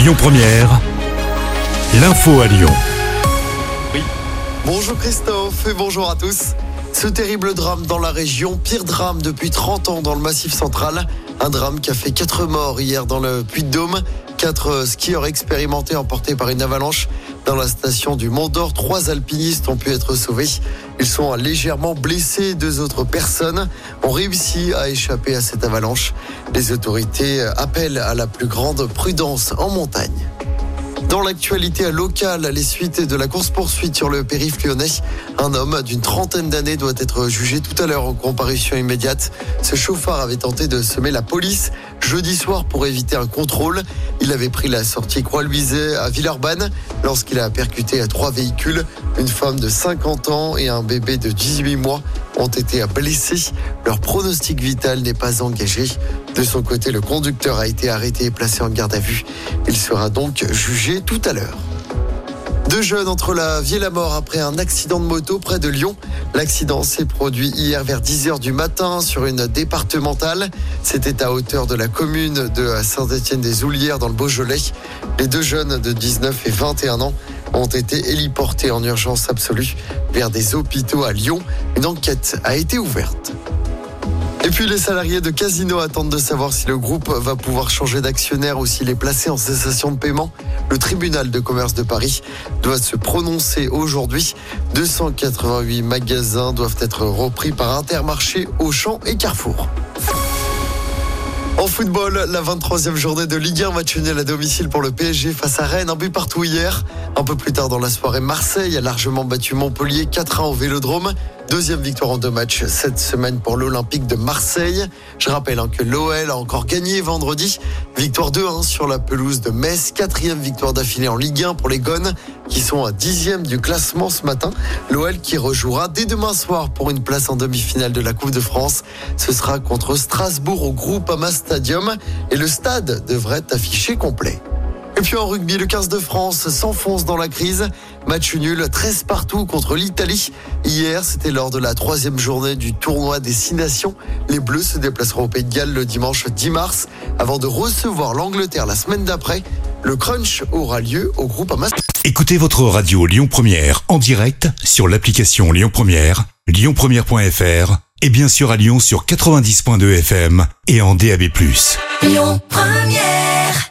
Lyon Première, l'info à Lyon. Bonjour Christophe et bonjour à tous. Ce terrible drame dans la région, pire drame depuis 30 ans dans le Massif central. Un drame qui a fait 4 morts hier dans le Puy-de-Dôme. 4 skieurs expérimentés emportés par une avalanche dans la station du Mont d'Or. Trois alpinistes ont pu être sauvés. Ils sont légèrement blessés. Deux autres personnes ont réussi à échapper à cette avalanche. Les autorités appellent à la plus grande prudence en montagne. Dans l'actualité locale, les suites de la course-poursuite sur le périph' lyonnais, un homme d'une trentaine d'années doit être jugé tout à l'heure en comparution immédiate. Ce chauffeur avait tenté de semer la police jeudi soir pour éviter un contrôle. Il avait pris la sortie Croix-Louisée à Villeurbanne lorsqu'il a percuté trois véhicules. Une femme de 50 ans et un bébé de 18 mois ont été blessés. Leur pronostic vital n'est pas engagé. De son côté, le conducteur a été arrêté et placé en garde à vue. Il sera donc jugé tout à l'heure. Deux jeunes entre la vie et la mort après un accident de moto près de Lyon. L'accident s'est produit hier vers 10h du matin sur une départementale. C'était à hauteur de la commune de Saint-Étienne-des-Oulières dans le Beaujolais. Les deux jeunes de 19 et 21 ans ont été héliportés en urgence absolue vers des hôpitaux à Lyon. Une enquête a été ouverte. Et puis les salariés de Casino attendent de savoir si le groupe va pouvoir changer d'actionnaire ou s'il est placé en cessation de paiement. Le tribunal de commerce de Paris doit se prononcer aujourd'hui. 288 magasins doivent être repris par Intermarché, Auchan et Carrefour. En football, la 23e journée de Ligue 1 match nul à domicile pour le PSG face à Rennes, un but partout hier. Un peu plus tard dans la soirée, Marseille a largement battu Montpellier 4-1 au Vélodrome. Deuxième victoire en deux matchs cette semaine pour l'Olympique de Marseille. Je rappelle hein, que l'OL a encore gagné vendredi. Victoire 2-1 sur la pelouse de Metz. Quatrième victoire d'affilée en Ligue 1 pour les Gones qui sont à dixième du classement ce matin. L'OL qui rejouera dès demain soir pour une place en demi-finale de la Coupe de France. Ce sera contre Strasbourg au Groupama Stadium et le stade devrait affiché complet. Et puis en rugby, le 15 de France s'enfonce dans la crise. Match nul, 13 partout contre l'Italie. Hier, c'était lors de la troisième journée du tournoi des Six Nations. Les Bleus se déplaceront au Pays de Galles le dimanche 10 mars avant de recevoir l'Angleterre la semaine d'après. Le crunch aura lieu au groupe Amas. Écoutez votre radio Lyon Première en direct sur l'application Lyon Première, lyonpremière.fr et bien sûr à Lyon sur 90.2 FM et en DAB+. Lyon Première